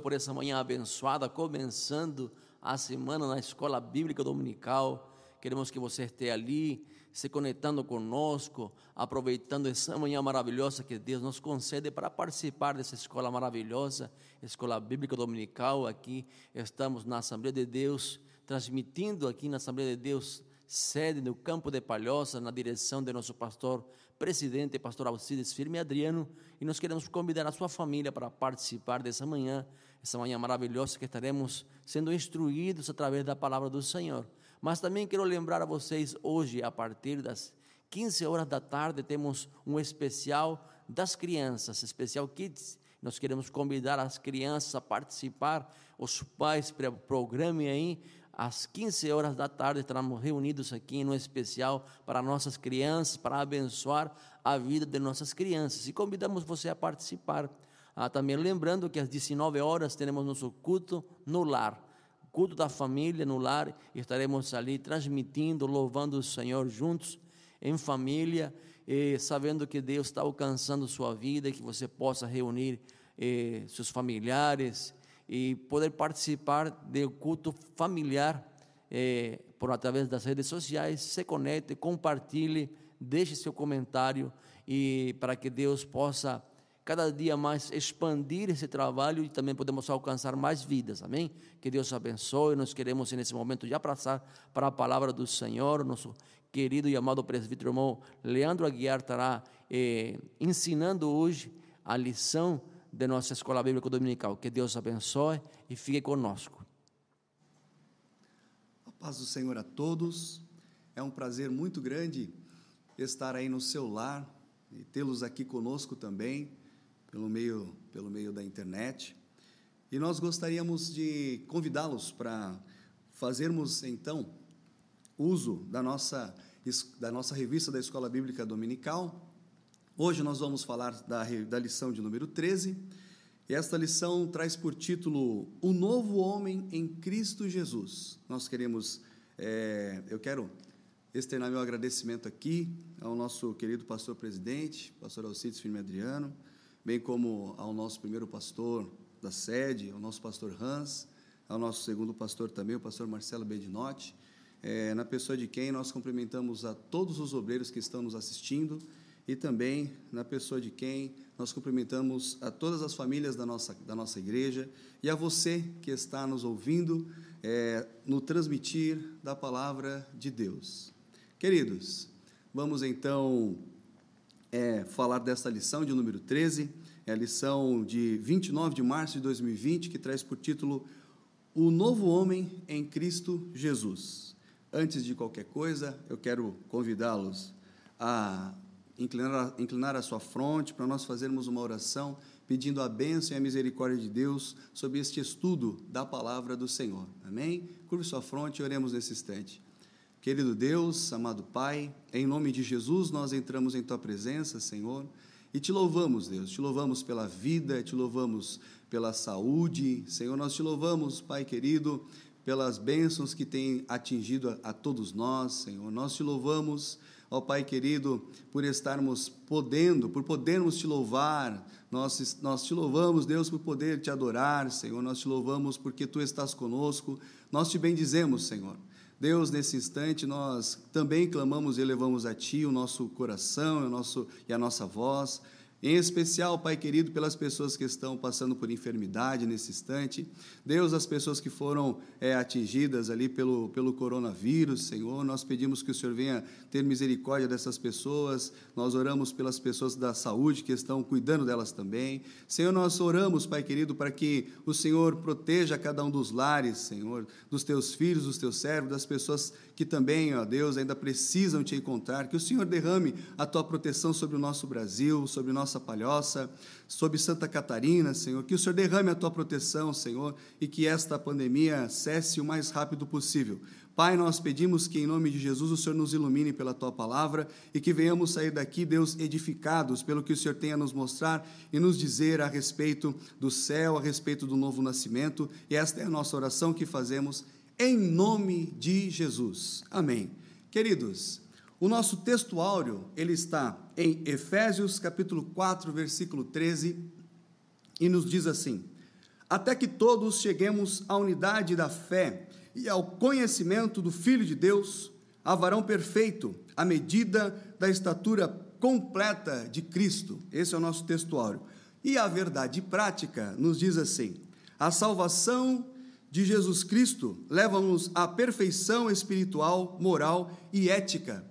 por essa manhã abençoada, começando a semana na escola bíblica dominical. Queremos que você esteja ali, se conectando conosco, aproveitando essa manhã maravilhosa que Deus nos concede para participar dessa escola maravilhosa, escola bíblica dominical. Aqui estamos na Assembleia de Deus, transmitindo aqui na Assembleia de Deus, sede no campo de Palhoça, na direção de nosso pastor presidente, pastor Alcides Firme Adriano, e nós queremos convidar a sua família para participar dessa manhã, essa manhã maravilhosa que estaremos sendo instruídos através da palavra do Senhor. Mas também quero lembrar a vocês, hoje, a partir das 15 horas da tarde, temos um especial das crianças, especial Kids. Nós queremos convidar as crianças a participar, os pais programem aí às 15 horas da tarde estaremos reunidos aqui no especial para nossas crianças, para abençoar a vida de nossas crianças. E convidamos você a participar. Ah, também lembrando que às 19 horas teremos nosso culto no lar, culto da família no lar, e estaremos ali transmitindo, louvando o Senhor juntos, em família, e sabendo que Deus está alcançando sua vida, que você possa reunir eh, seus familiares, e poder participar do culto familiar eh, por através das redes sociais. Se conecte, compartilhe, deixe seu comentário e para que Deus possa cada dia mais expandir esse trabalho e também podemos alcançar mais vidas, amém? Que Deus abençoe. Nós queremos nesse momento já passar para a palavra do Senhor. Nosso querido e amado presbítero irmão Leandro Aguiar estará eh, ensinando hoje a lição de nossa escola bíblica dominical. Que Deus abençoe e fique conosco. A paz do Senhor a todos. É um prazer muito grande estar aí no seu lar e tê-los aqui conosco também, pelo meio, pelo meio da internet. E nós gostaríamos de convidá-los para fazermos então uso da nossa, da nossa revista da Escola Bíblica Dominical, Hoje nós vamos falar da, da lição de número 13, e esta lição traz por título O Novo Homem em Cristo Jesus. Nós queremos, é, eu quero externar meu agradecimento aqui ao nosso querido pastor presidente, pastor Alcides Firme Adriano, bem como ao nosso primeiro pastor da sede, ao nosso pastor Hans, ao nosso segundo pastor também, o pastor Marcelo Bedinotti, é, na pessoa de quem nós cumprimentamos a todos os obreiros que estão nos assistindo e também na pessoa de quem nós cumprimentamos a todas as famílias da nossa, da nossa igreja e a você que está nos ouvindo é, no transmitir da palavra de Deus. Queridos, vamos então é, falar desta lição de número 13, é a lição de 29 de março de 2020, que traz por título O Novo Homem em Cristo Jesus. Antes de qualquer coisa, eu quero convidá-los a inclinar, inclinar a sua fronte para nós fazermos uma oração pedindo a bênção e a misericórdia de Deus sobre este estudo da palavra do Senhor. Amém? Curve sua fronte e oremos nesse instante. Querido Deus, amado Pai, em nome de Jesus nós entramos em tua presença, Senhor, e te louvamos, Deus. Te louvamos pela vida, te louvamos pela saúde. Senhor, nós te louvamos, Pai querido, pelas bênçãos que tem atingido a, a todos nós, Senhor. Nós te louvamos ó Pai querido, por estarmos podendo, por podermos te louvar. Nós, nós te louvamos, Deus, por poder te adorar, Senhor. Nós te louvamos porque tu estás conosco. Nós te bendizemos, Senhor. Deus, nesse instante, nós também clamamos e elevamos a Ti o nosso coração o nosso, e a nossa voz. Em especial, Pai querido, pelas pessoas que estão passando por enfermidade nesse instante. Deus, as pessoas que foram é, atingidas ali pelo, pelo coronavírus, Senhor, nós pedimos que o Senhor venha ter misericórdia dessas pessoas. Nós oramos pelas pessoas da saúde que estão cuidando delas também. Senhor, nós oramos, Pai querido, para que o Senhor proteja cada um dos lares, Senhor, dos teus filhos, dos teus servos, das pessoas que também, ó Deus, ainda precisam te encontrar. Que o Senhor derrame a tua proteção sobre o nosso Brasil, sobre nossa palhoça, sobre Santa Catarina, Senhor. Que o Senhor derrame a tua proteção, Senhor, e que esta pandemia cesse o mais rápido possível. Pai, nós pedimos que, em nome de Jesus, o Senhor nos ilumine pela tua palavra e que venhamos sair daqui, Deus, edificados pelo que o Senhor tem a nos mostrar e nos dizer a respeito do céu, a respeito do novo nascimento. E esta é a nossa oração que fazemos em nome de Jesus. Amém. Queridos, o nosso texto áureo, ele está em Efésios capítulo 4, versículo 13, e nos diz assim: até que todos cheguemos à unidade da fé e ao conhecimento do Filho de Deus, a varão perfeito, à medida da estatura completa de Cristo. Esse é o nosso textuário. E a verdade prática nos diz assim: a salvação de Jesus Cristo leva-nos à perfeição espiritual, moral e ética,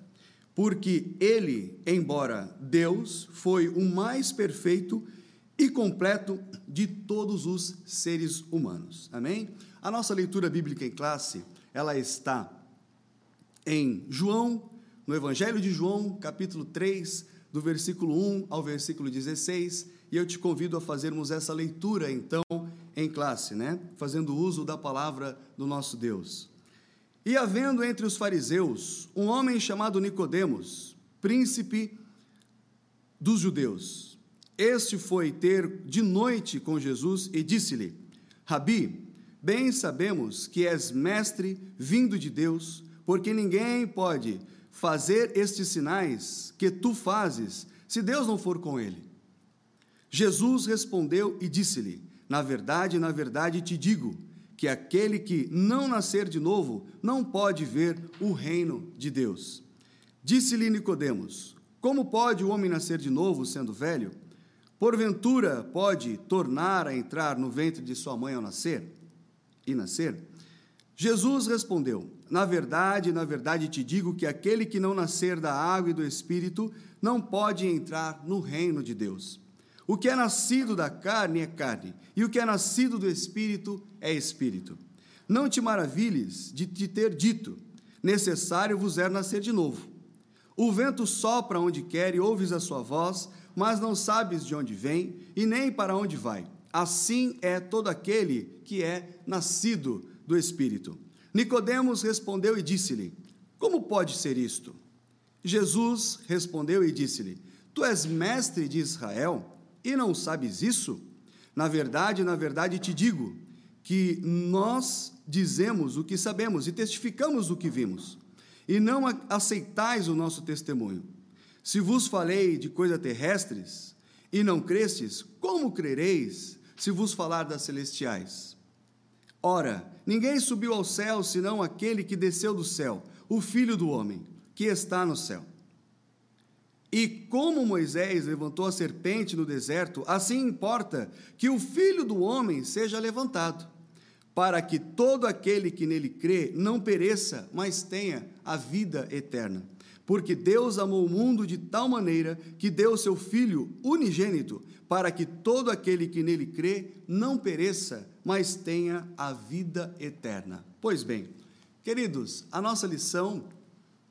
porque ele, embora Deus, foi o mais perfeito e completo de todos os seres humanos. Amém? A nossa leitura bíblica em classe, ela está em João, no Evangelho de João, capítulo 3, do versículo 1 ao versículo 16, e eu te convido a fazermos essa leitura então em classe, né? Fazendo uso da palavra do nosso Deus. E havendo entre os fariseus um homem chamado Nicodemos, príncipe dos judeus. Este foi ter de noite com Jesus e disse-lhe: Rabi, bem sabemos que és mestre vindo de Deus, porque ninguém pode fazer estes sinais que tu fazes se Deus não for com ele. Jesus respondeu e disse-lhe: Na verdade, na verdade te digo que aquele que não nascer de novo não pode ver o reino de Deus. Disse-lhe Nicodemos: Como pode o homem nascer de novo sendo velho? Porventura pode tornar a entrar no ventre de sua mãe ao nascer e nascer? Jesus respondeu: Na verdade, na verdade te digo que aquele que não nascer da água e do espírito não pode entrar no reino de Deus. O que é nascido da carne é carne, e o que é nascido do espírito é espírito. Não te maravilhes de te ter dito: necessário vos é nascer de novo. O vento sopra onde quer e ouves a sua voz, mas não sabes de onde vem e nem para onde vai. Assim é todo aquele que é nascido do espírito. Nicodemos respondeu e disse-lhe: Como pode ser isto? Jesus respondeu e disse-lhe: Tu és mestre de Israel e não sabes isso? Na verdade, na verdade te digo que nós dizemos o que sabemos e testificamos o que vimos, e não aceitais o nosso testemunho. Se vos falei de coisas terrestres e não crestes, como crereis se vos falar das celestiais? Ora, ninguém subiu ao céu senão aquele que desceu do céu, o Filho do homem, que está no céu. E como Moisés levantou a serpente no deserto, assim importa que o filho do homem seja levantado, para que todo aquele que nele crê não pereça, mas tenha a vida eterna. Porque Deus amou o mundo de tal maneira que deu seu Filho unigênito, para que todo aquele que nele crê não pereça, mas tenha a vida eterna. Pois bem, queridos, a nossa lição,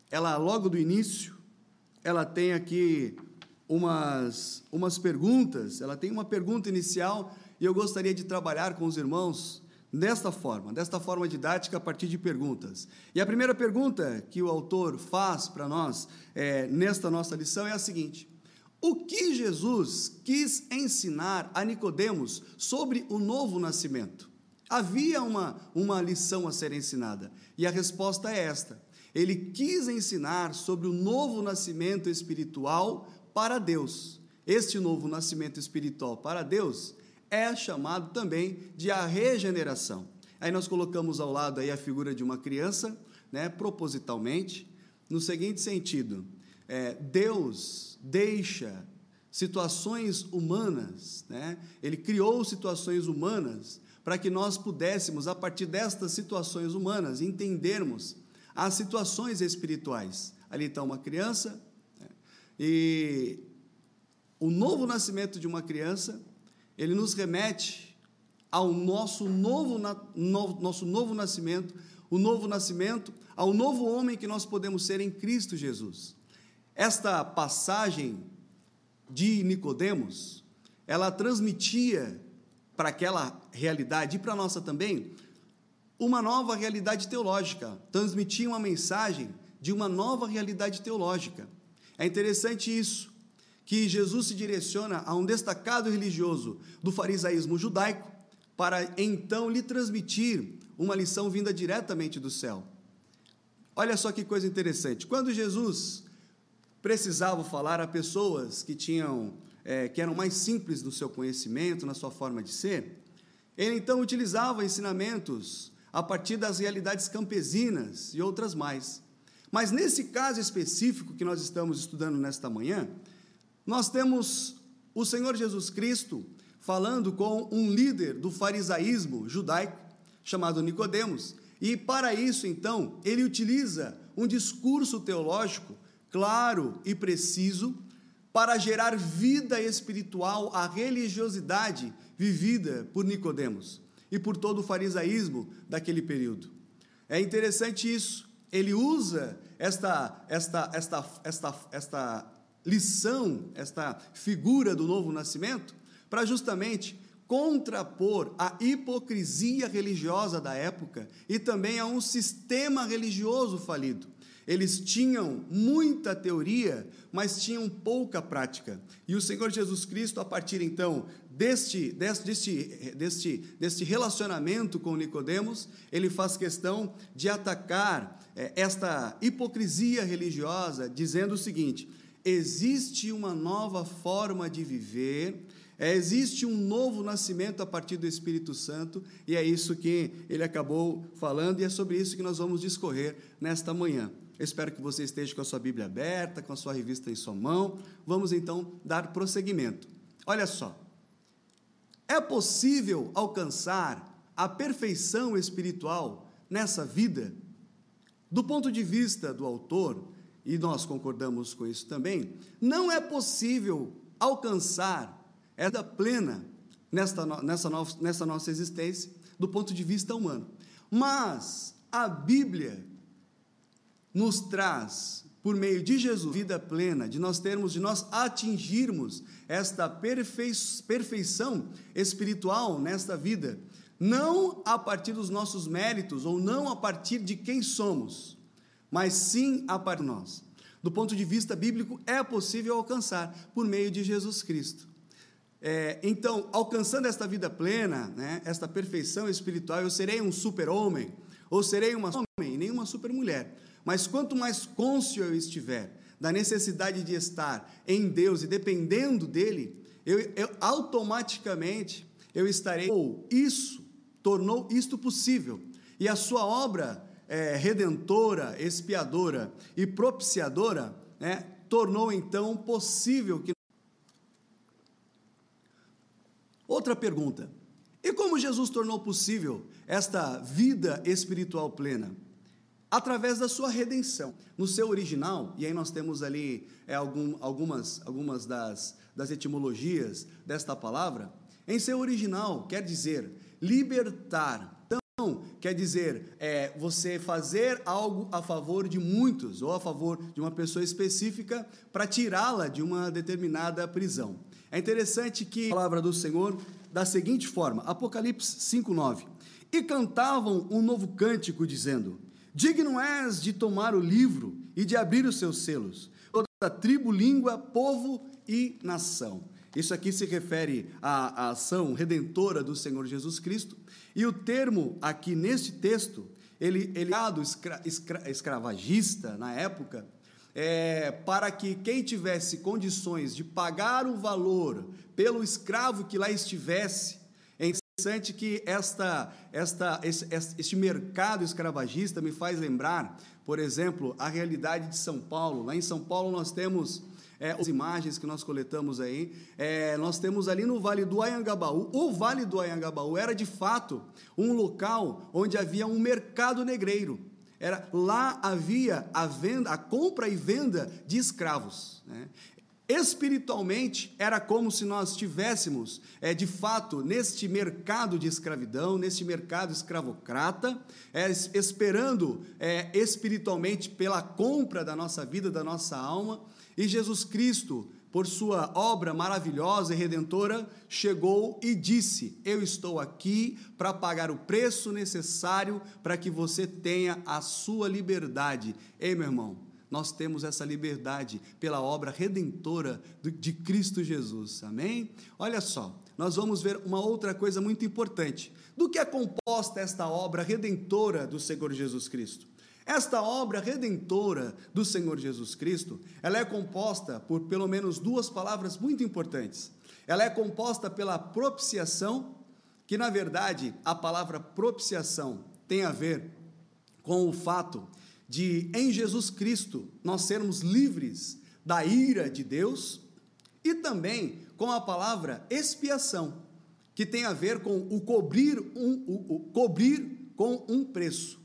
ela logo do início, ela tem aqui umas, umas perguntas, ela tem uma pergunta inicial e eu gostaria de trabalhar com os irmãos desta forma, desta forma didática a partir de perguntas. E a primeira pergunta que o autor faz para nós é, nesta nossa lição é a seguinte: o que Jesus quis ensinar a Nicodemos sobre o novo nascimento? Havia uma, uma lição a ser ensinada, e a resposta é esta: ele quis ensinar sobre o novo nascimento espiritual para Deus. Este novo nascimento espiritual para Deus é chamado também de a regeneração. Aí nós colocamos ao lado aí a figura de uma criança, né, propositalmente, no seguinte sentido: é, Deus deixa situações humanas, né? Ele criou situações humanas para que nós pudéssemos, a partir destas situações humanas, entendermos as situações espirituais. Ali está uma criança, né? e o novo nascimento de uma criança, ele nos remete ao nosso novo, no, nosso novo nascimento, o novo nascimento, ao novo homem que nós podemos ser em Cristo Jesus. Esta passagem de Nicodemos, ela transmitia para aquela realidade e para nossa também uma nova realidade teológica, transmitia uma mensagem de uma nova realidade teológica. É interessante isso, que Jesus se direciona a um destacado religioso do farisaísmo judaico para então lhe transmitir uma lição vinda diretamente do céu. Olha só que coisa interessante. Quando Jesus precisava falar a pessoas que tinham, é, que eram mais simples no seu conhecimento, na sua forma de ser, Ele então utilizava ensinamentos a partir das realidades campesinas e outras mais. Mas nesse caso específico que nós estamos estudando nesta manhã, nós temos o Senhor Jesus Cristo falando com um líder do farisaísmo judaico chamado Nicodemos, e para isso então ele utiliza um discurso teológico claro e preciso para gerar vida espiritual à religiosidade vivida por Nicodemos e por todo o farisaísmo daquele período. É interessante isso. Ele usa esta esta esta esta esta lição, esta figura do novo nascimento para justamente contrapor a hipocrisia religiosa da época e também a um sistema religioso falido. Eles tinham muita teoria, mas tinham pouca prática. E o Senhor Jesus Cristo, a partir então deste, deste, deste, deste relacionamento com Nicodemos, ele faz questão de atacar é, esta hipocrisia religiosa, dizendo o seguinte: existe uma nova forma de viver é, existe um novo nascimento a partir do Espírito Santo, e é isso que ele acabou falando, e é sobre isso que nós vamos discorrer nesta manhã. Espero que você esteja com a sua Bíblia aberta, com a sua revista em sua mão. Vamos então dar prosseguimento. Olha só. É possível alcançar a perfeição espiritual nessa vida? Do ponto de vista do autor, e nós concordamos com isso também, não é possível alcançar da plena nesta, nessa, nessa nossa existência, do ponto de vista humano. Mas a Bíblia nos traz, por meio de Jesus, vida plena, de nós termos, de nós atingirmos esta perfei, perfeição espiritual nesta vida, não a partir dos nossos méritos, ou não a partir de quem somos, mas sim a partir de nós. Do ponto de vista bíblico, é possível alcançar por meio de Jesus Cristo. É, então, alcançando esta vida plena, né, esta perfeição espiritual, eu serei um super-homem, ou serei uma homem, nem uma super-mulher. Mas quanto mais cônscio eu estiver da necessidade de estar em Deus e dependendo dele, eu, eu automaticamente eu estarei. Ou isso tornou isto possível. E a sua obra é, redentora, expiadora e propiciadora né, tornou então possível que Outra pergunta: e como Jesus tornou possível esta vida espiritual plena? Através da sua redenção. No seu original, e aí nós temos ali é, algum, algumas, algumas das, das etimologias desta palavra, em seu original quer dizer libertar. Então, quer dizer é, você fazer algo a favor de muitos ou a favor de uma pessoa específica para tirá-la de uma determinada prisão. É interessante que a palavra do Senhor da seguinte forma, Apocalipse 5:9. E cantavam um novo cântico dizendo: Digno és de tomar o livro e de abrir os seus selos, toda tribo, língua, povo e nação. Isso aqui se refere à, à ação redentora do Senhor Jesus Cristo. E o termo aqui neste texto, ele, é escra, escra, escravagista na época, é, para que quem tivesse condições de pagar o valor pelo escravo que lá estivesse, interessante que esta, esta, esse, este mercado escravagista me faz lembrar, por exemplo, a realidade de São Paulo. Lá em São Paulo nós temos é, as imagens que nós coletamos aí, é, nós temos ali no Vale do Ayangabaú. O Vale do Ayangabaú era de fato um local onde havia um mercado negreiro. Era lá havia a venda, a compra e venda de escravos. Né? Espiritualmente, era como se nós estivéssemos, é, de fato, neste mercado de escravidão, neste mercado escravocrata, é, esperando é, espiritualmente pela compra da nossa vida, da nossa alma, e Jesus Cristo por sua obra maravilhosa e redentora, chegou e disse: Eu estou aqui para pagar o preço necessário para que você tenha a sua liberdade. Ei, meu irmão, nós temos essa liberdade pela obra redentora de Cristo Jesus. Amém? Olha só, nós vamos ver uma outra coisa muito importante. Do que é composta esta obra redentora do Senhor Jesus Cristo? Esta obra redentora do Senhor Jesus Cristo, ela é composta por pelo menos duas palavras muito importantes. Ela é composta pela propiciação que na verdade a palavra propiciação tem a ver com o fato de em Jesus Cristo nós sermos livres da ira de Deus e também com a palavra expiação, que tem a ver com o cobrir um, o, o cobrir com um preço,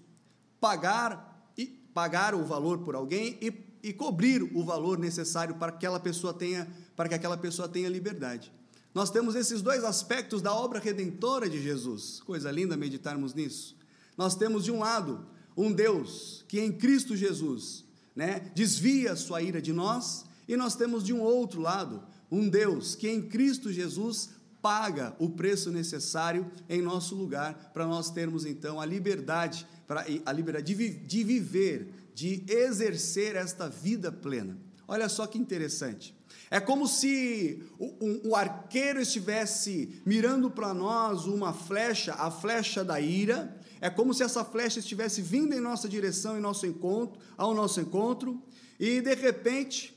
pagar e pagar o valor por alguém e, e cobrir o valor necessário para que aquela pessoa tenha para que aquela pessoa tenha liberdade. Nós temos esses dois aspectos da obra redentora de Jesus. Coisa linda meditarmos nisso. Nós temos de um lado um Deus que em Cristo Jesus, né, desvia a sua ira de nós, e nós temos de um outro lado um Deus que em Cristo Jesus paga o preço necessário em nosso lugar para nós termos então a liberdade, para a liberdade de, de viver, de exercer esta vida plena. Olha só que interessante. É como se o, o arqueiro estivesse mirando para nós uma flecha, a flecha da ira. É como se essa flecha estivesse vindo em nossa direção, em nosso encontro, ao nosso encontro, e de repente,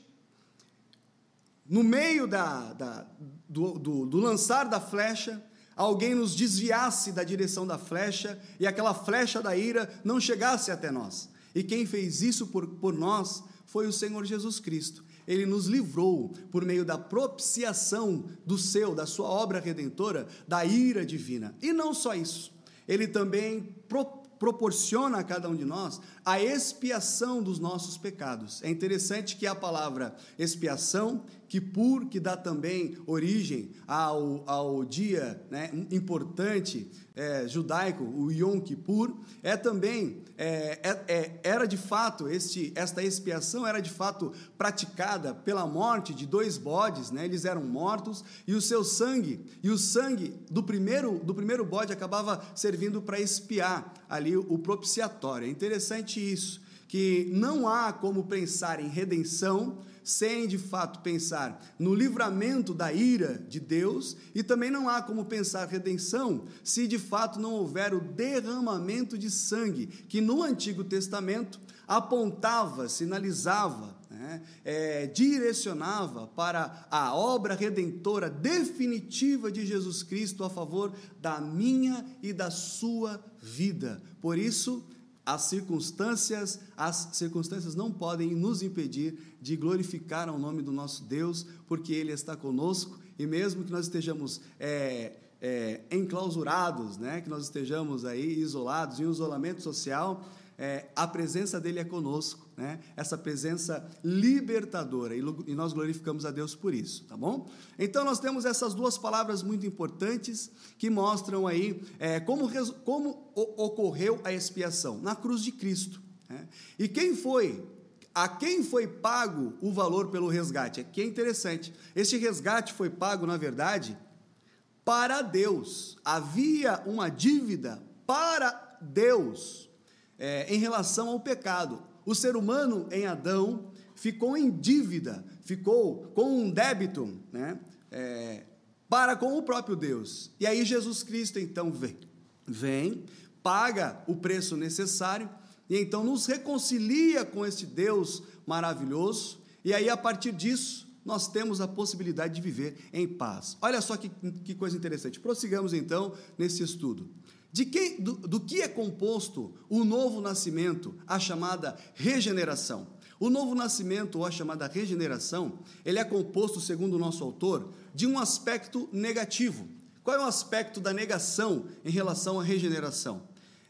no meio da, da do, do, do lançar da flecha, alguém nos desviasse da direção da flecha e aquela flecha da ira não chegasse até nós. E quem fez isso por, por nós foi o Senhor Jesus Cristo ele nos livrou por meio da propiciação do seu, da sua obra redentora, da ira divina. E não só isso, ele também pro, proporciona a cada um de nós a expiação dos nossos pecados. É interessante que a palavra expiação Kippur, que dá também origem ao, ao dia né, importante é, judaico, o Yom Kippur, é também, é, é, é, era de fato, este, esta expiação era de fato praticada pela morte de dois bodes, né, eles eram mortos, e o seu sangue, e o sangue do primeiro, do primeiro bode acabava servindo para expiar ali o propiciatório. É interessante isso, que não há como pensar em redenção sem de fato pensar no livramento da ira de Deus, e também não há como pensar redenção se de fato não houver o derramamento de sangue, que no Antigo Testamento apontava, sinalizava, né, é, direcionava para a obra redentora definitiva de Jesus Cristo a favor da minha e da sua vida. Por isso, as circunstâncias, as circunstâncias não podem nos impedir de glorificar o nome do nosso Deus, porque Ele está conosco e mesmo que nós estejamos é, é, enclausurados, né, que nós estejamos aí isolados, em um isolamento social, é, a presença dele é conosco, né? essa presença libertadora, e, e, nós glorificamos a Deus por isso, tá bom? Então nós temos essas duas palavras muito importantes que mostram aí é, como, como ocorreu a expiação na cruz de Cristo. Né? E quem foi a quem foi pago o valor pelo resgate? Aqui é interessante. Este resgate foi pago, na verdade, para Deus. Havia uma dívida para Deus é, em relação ao pecado. O ser humano em Adão ficou em dívida, ficou com um débito né, é, para com o próprio Deus. E aí Jesus Cristo então vem, vem, paga o preço necessário e então nos reconcilia com este Deus maravilhoso. E aí a partir disso nós temos a possibilidade de viver em paz. Olha só que, que coisa interessante. Prossigamos então nesse estudo. De que, do, do que é composto o novo nascimento, a chamada regeneração? O novo nascimento, ou a chamada regeneração, ele é composto, segundo o nosso autor, de um aspecto negativo. Qual é o aspecto da negação em relação à regeneração?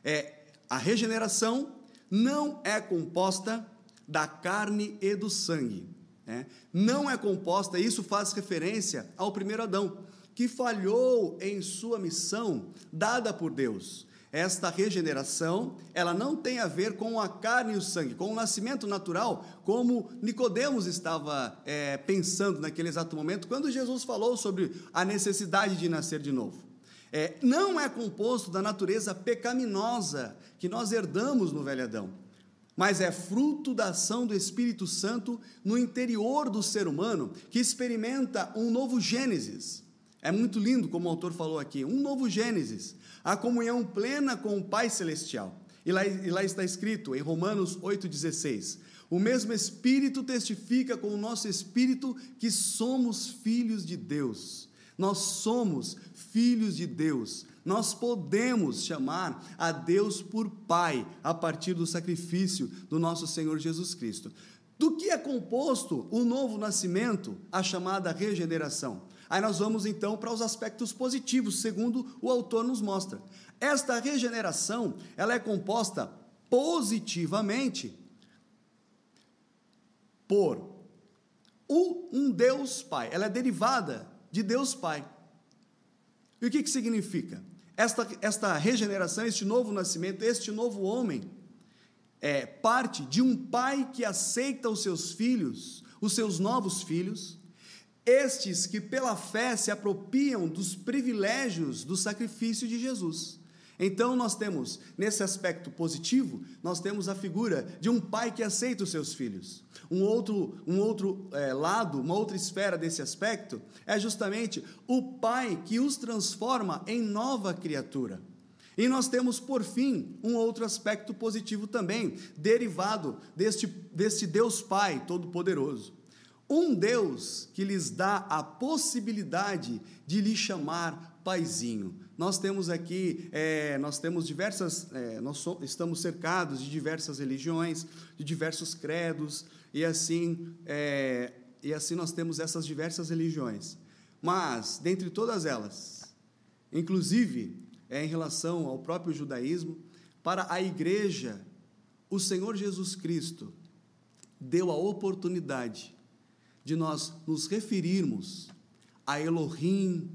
É a regeneração não é composta da carne e do sangue. Né? Não é composta, isso faz referência ao primeiro Adão que falhou em sua missão dada por Deus. Esta regeneração, ela não tem a ver com a carne e o sangue, com o nascimento natural, como Nicodemos estava é, pensando naquele exato momento, quando Jesus falou sobre a necessidade de nascer de novo. É, não é composto da natureza pecaminosa que nós herdamos no velho Adão, mas é fruto da ação do Espírito Santo no interior do ser humano, que experimenta um novo Gênesis é muito lindo, como o autor falou aqui, um novo Gênesis, a comunhão plena com o Pai Celestial. E lá, e lá está escrito, em Romanos 8,16: O mesmo Espírito testifica com o nosso Espírito que somos filhos de Deus. Nós somos filhos de Deus. Nós podemos chamar a Deus por Pai a partir do sacrifício do nosso Senhor Jesus Cristo. Do que é composto o novo nascimento, a chamada regeneração? Aí nós vamos então para os aspectos positivos, segundo o autor nos mostra. Esta regeneração, ela é composta positivamente por um Deus Pai. Ela é derivada de Deus Pai. E o que, que significa? Esta, esta regeneração, este novo nascimento, este novo homem, é parte de um pai que aceita os seus filhos, os seus novos filhos, estes que pela fé se apropriam dos privilégios do sacrifício de Jesus. Então nós temos, nesse aspecto positivo, nós temos a figura de um pai que aceita os seus filhos. Um outro, um outro é, lado, uma outra esfera desse aspecto, é justamente o pai que os transforma em nova criatura. E nós temos, por fim, um outro aspecto positivo também, derivado deste, deste Deus Pai Todo-Poderoso. Um Deus que lhes dá a possibilidade de lhe chamar paizinho. Nós temos aqui, é, nós temos diversas, é, nós so, estamos cercados de diversas religiões, de diversos credos, e assim, é, e assim nós temos essas diversas religiões. Mas, dentre todas elas, inclusive é, em relação ao próprio judaísmo, para a igreja, o Senhor Jesus Cristo deu a oportunidade de nós nos referirmos a Elohim,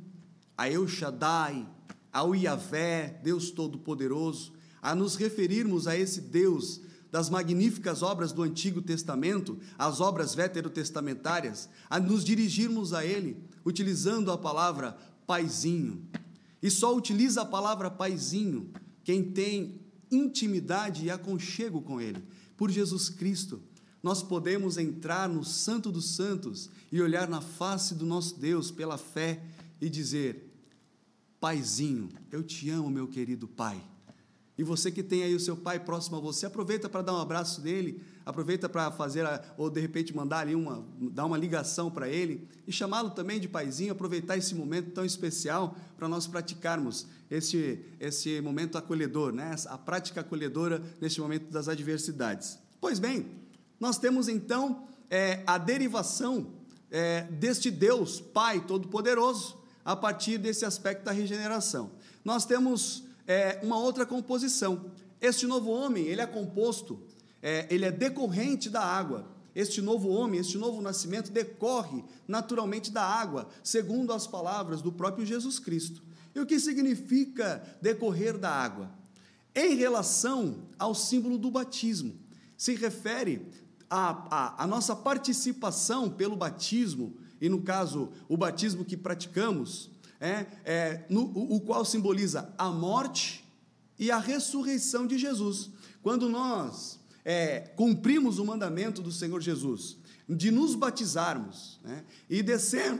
a El Shaddai, ao Yahvé, Deus Todo-Poderoso, a nos referirmos a esse Deus das magníficas obras do Antigo Testamento, as obras veterotestamentárias, a nos dirigirmos a Ele, utilizando a palavra paizinho. E só utiliza a palavra paizinho quem tem intimidade e aconchego com Ele, por Jesus Cristo nós podemos entrar no Santo dos Santos e olhar na face do nosso Deus pela fé e dizer: Paizinho, eu te amo, meu querido Pai. E você que tem aí o seu pai próximo a você, aproveita para dar um abraço dele, aproveita para fazer, a, ou de repente mandar ali uma, dar uma ligação para ele e chamá-lo também de paizinho, aproveitar esse momento tão especial para nós praticarmos esse, esse momento acolhedor, né? a prática acolhedora neste momento das adversidades. Pois bem, nós temos então é, a derivação é, deste Deus, Pai Todo-Poderoso, a partir desse aspecto da regeneração. Nós temos é, uma outra composição. Este novo homem, ele é composto, é, ele é decorrente da água. Este novo homem, este novo nascimento decorre naturalmente da água, segundo as palavras do próprio Jesus Cristo. E o que significa decorrer da água? Em relação ao símbolo do batismo, se refere a, a, a nossa participação pelo batismo, e no caso, o batismo que praticamos, é, é no, o, o qual simboliza a morte e a ressurreição de Jesus. Quando nós é, cumprimos o mandamento do Senhor Jesus de nos batizarmos né, e, descer,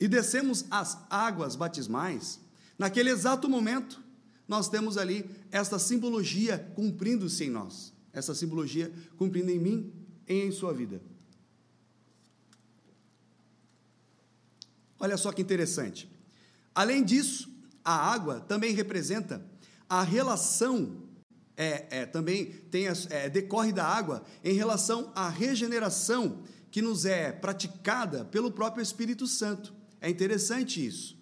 e descemos as águas batismais, naquele exato momento, nós temos ali esta simbologia cumprindo-se em nós essa simbologia cumprindo em mim e em sua vida. Olha só que interessante. Além disso, a água também representa a relação, é, é também tem, é, decorre da água em relação à regeneração que nos é praticada pelo próprio Espírito Santo. É interessante isso.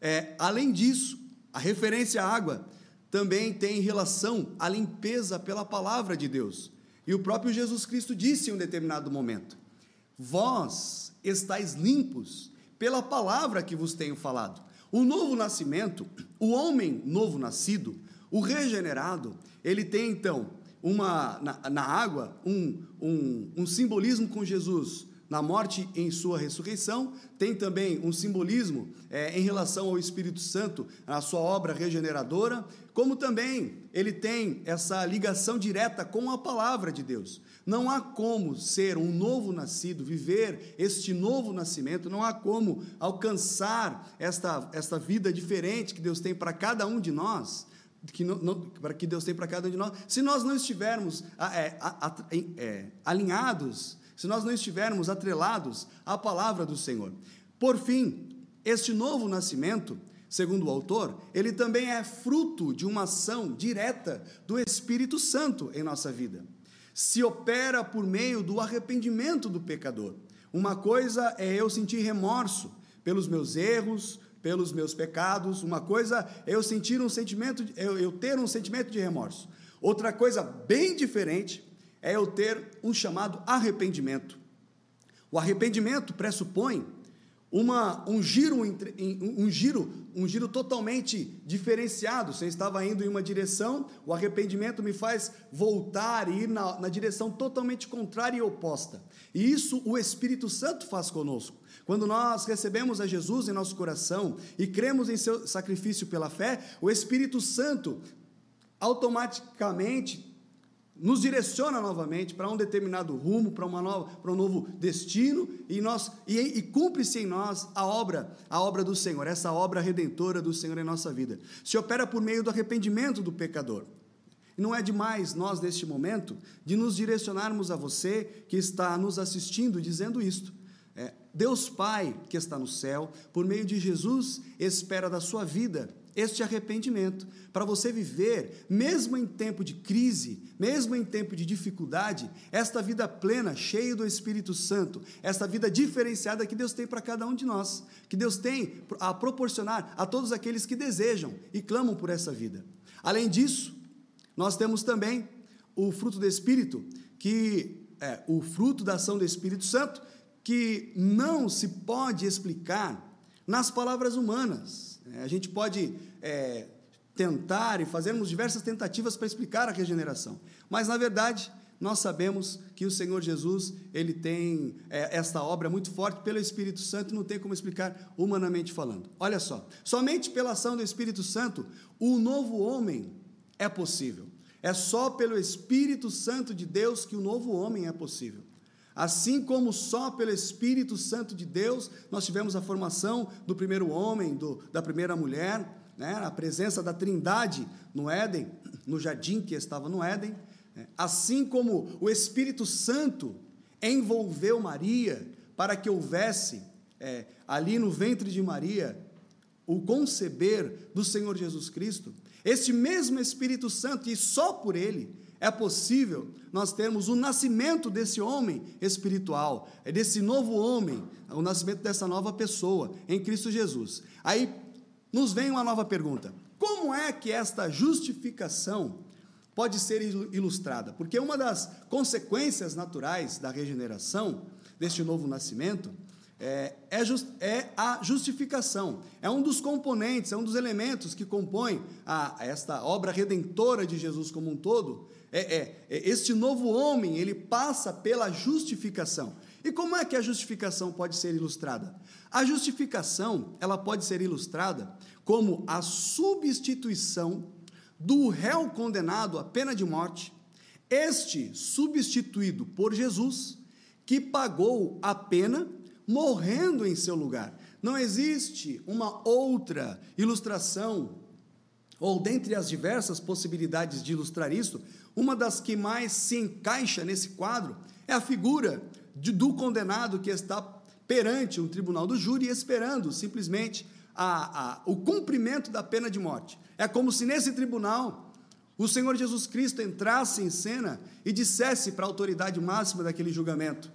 É, além disso, a referência à água também tem relação à limpeza pela palavra de Deus. E o próprio Jesus Cristo disse em um determinado momento: Vós estáis limpos pela palavra que vos tenho falado. O novo nascimento, o homem novo nascido, o regenerado, ele tem então uma na, na água um, um, um simbolismo com Jesus na morte e em sua ressurreição, tem também um simbolismo é, em relação ao Espírito Santo, a sua obra regeneradora, como também ele tem essa ligação direta com a palavra de Deus. Não há como ser um novo nascido, viver este novo nascimento, não há como alcançar esta, esta vida diferente que Deus tem para cada um de nós, que, não, não, para que Deus tem para cada um de nós, se nós não estivermos é, é, alinhados se nós não estivermos atrelados à palavra do Senhor. Por fim, este novo nascimento segundo o autor, ele também é fruto de uma ação direta do Espírito Santo em nossa vida. Se opera por meio do arrependimento do pecador. Uma coisa é eu sentir remorso pelos meus erros, pelos meus pecados. Uma coisa é eu sentir um sentimento, eu, eu ter um sentimento de remorso. Outra coisa bem diferente é eu ter um chamado arrependimento. O arrependimento pressupõe uma, um giro um giro um giro totalmente diferenciado. Você estava indo em uma direção, o arrependimento me faz voltar e ir na, na direção totalmente contrária e oposta. E isso o Espírito Santo faz conosco. Quando nós recebemos a Jesus em nosso coração e cremos em seu sacrifício pela fé, o Espírito Santo automaticamente nos direciona novamente para um determinado rumo, para uma nova, para um novo destino, e nós e, e cumpre-se em nós a obra, a obra do Senhor, essa obra redentora do Senhor em nossa vida. Se opera por meio do arrependimento do pecador. Não é demais nós neste momento de nos direcionarmos a você que está nos assistindo dizendo isto. É, Deus Pai que está no céu, por meio de Jesus, espera da sua vida este arrependimento, para você viver, mesmo em tempo de crise, mesmo em tempo de dificuldade, esta vida plena, cheia do Espírito Santo, esta vida diferenciada que Deus tem para cada um de nós, que Deus tem a proporcionar a todos aqueles que desejam e clamam por essa vida. Além disso, nós temos também o fruto do Espírito, que é o fruto da ação do Espírito Santo, que não se pode explicar nas palavras humanas a gente pode é, tentar e fazermos diversas tentativas para explicar a regeneração, mas na verdade nós sabemos que o Senhor Jesus ele tem é, esta obra muito forte pelo Espírito Santo, não tem como explicar humanamente falando. Olha só, somente pela ação do Espírito Santo o novo homem é possível. É só pelo Espírito Santo de Deus que o novo homem é possível. Assim como só pelo Espírito Santo de Deus nós tivemos a formação do primeiro homem, do, da primeira mulher, né, a presença da Trindade no Éden, no jardim que estava no Éden, né, assim como o Espírito Santo envolveu Maria para que houvesse é, ali no ventre de Maria o conceber do Senhor Jesus Cristo, este mesmo Espírito Santo, e só por ele, é possível nós termos o nascimento desse homem espiritual, é desse novo homem, o nascimento dessa nova pessoa em Cristo Jesus. Aí nos vem uma nova pergunta: como é que esta justificação pode ser ilustrada? Porque uma das consequências naturais da regeneração, deste novo nascimento, é, é, just, é, a justificação. É um dos componentes, é um dos elementos que compõem a, esta obra redentora de Jesus como um todo, é, é, é, este novo homem, ele passa pela justificação. E como é que a justificação pode ser ilustrada? A justificação, ela pode ser ilustrada como a substituição do réu condenado à pena de morte, este substituído por Jesus, que pagou a pena morrendo em seu lugar. Não existe uma outra ilustração, ou dentre as diversas possibilidades de ilustrar isso, uma das que mais se encaixa nesse quadro é a figura de, do condenado que está perante um tribunal do júri esperando simplesmente a, a, o cumprimento da pena de morte. É como se nesse tribunal o Senhor Jesus Cristo entrasse em cena e dissesse para a autoridade máxima daquele julgamento: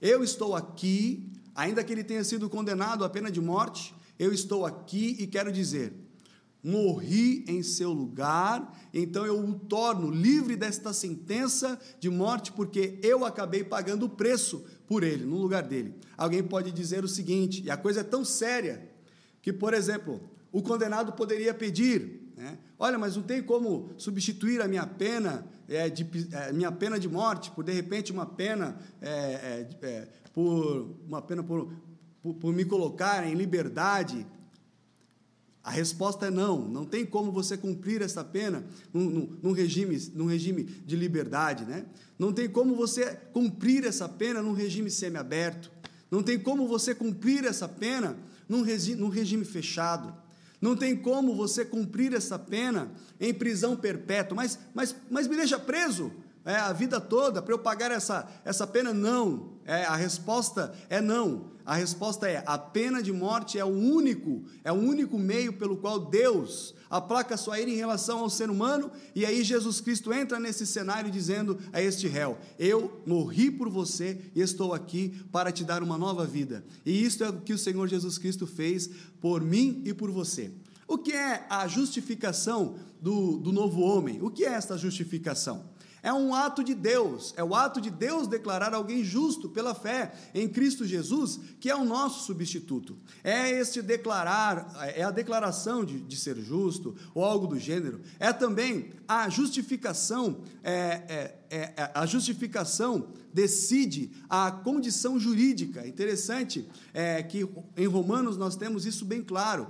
Eu estou aqui, ainda que ele tenha sido condenado à pena de morte, eu estou aqui e quero dizer: morri em seu lugar, então eu o torno livre desta sentença de morte, porque eu acabei pagando o preço por ele, no lugar dele. Alguém pode dizer o seguinte, e a coisa é tão séria, que, por exemplo, o condenado poderia pedir, né, olha, mas não tem como substituir a minha pena, é, de, é, minha pena de morte, por de repente uma pena, é, por uma pena por, por, por me colocar em liberdade, a resposta é não, não tem como você cumprir essa pena num, num, num, regime, num regime de liberdade, né? Não tem como você cumprir essa pena num regime semiaberto. Não tem como você cumprir essa pena num, regi, num regime fechado. Não tem como você cumprir essa pena em prisão perpétua. Mas, mas, mas me deixa preso. É, a vida toda para eu pagar essa, essa pena? Não. É, a resposta é não. A resposta é: a pena de morte é o único, é o único meio pelo qual Deus aplaca sua ira em relação ao ser humano, e aí Jesus Cristo entra nesse cenário dizendo a este réu: Eu morri por você e estou aqui para te dar uma nova vida. E isso é o que o Senhor Jesus Cristo fez por mim e por você. O que é a justificação do, do novo homem? O que é esta justificação? É um ato de Deus, é o ato de Deus declarar alguém justo pela fé em Cristo Jesus, que é o nosso substituto. É este declarar, é a declaração de, de ser justo, ou algo do gênero. É também a justificação, é, é, é, é a justificação decide a condição jurídica. Interessante é que em Romanos nós temos isso bem claro.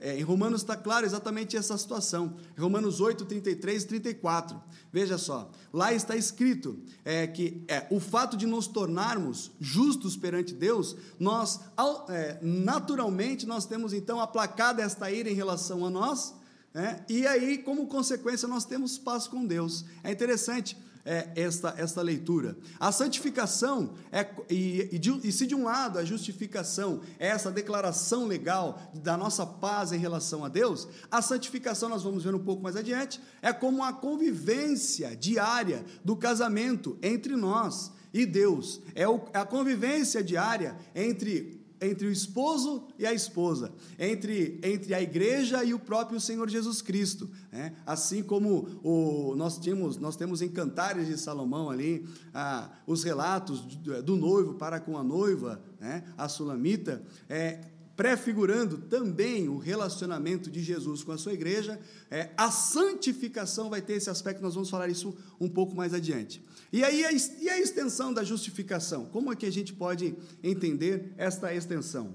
É, em Romanos está claro exatamente essa situação. Romanos 8, 33 e 34. Veja só, lá está escrito é, que é, o fato de nos tornarmos justos perante Deus, nós, é, naturalmente, nós temos então aplacado esta ira em relação a nós, né? e aí, como consequência, nós temos paz com Deus. É interessante, é, esta, esta leitura. A santificação, é, e, e, de, e se de um lado a justificação é essa declaração legal da nossa paz em relação a Deus, a santificação, nós vamos ver um pouco mais adiante, é como a convivência diária do casamento entre nós e Deus. É, é a convivência diária entre entre o esposo e a esposa, entre, entre a igreja e o próprio Senhor Jesus Cristo. Né? Assim como o, nós, tínhamos, nós temos em Cantares de Salomão ali ah, os relatos do, do, noivo para com a noiva, né? a sulamita, é, prefigurando também o relacionamento de Jesus com a sua igreja, é, a santificação vai ter esse aspecto, nós vamos falar isso um pouco mais adiante. E aí, a, e a extensão da justificação? Como é que a gente pode entender esta extensão?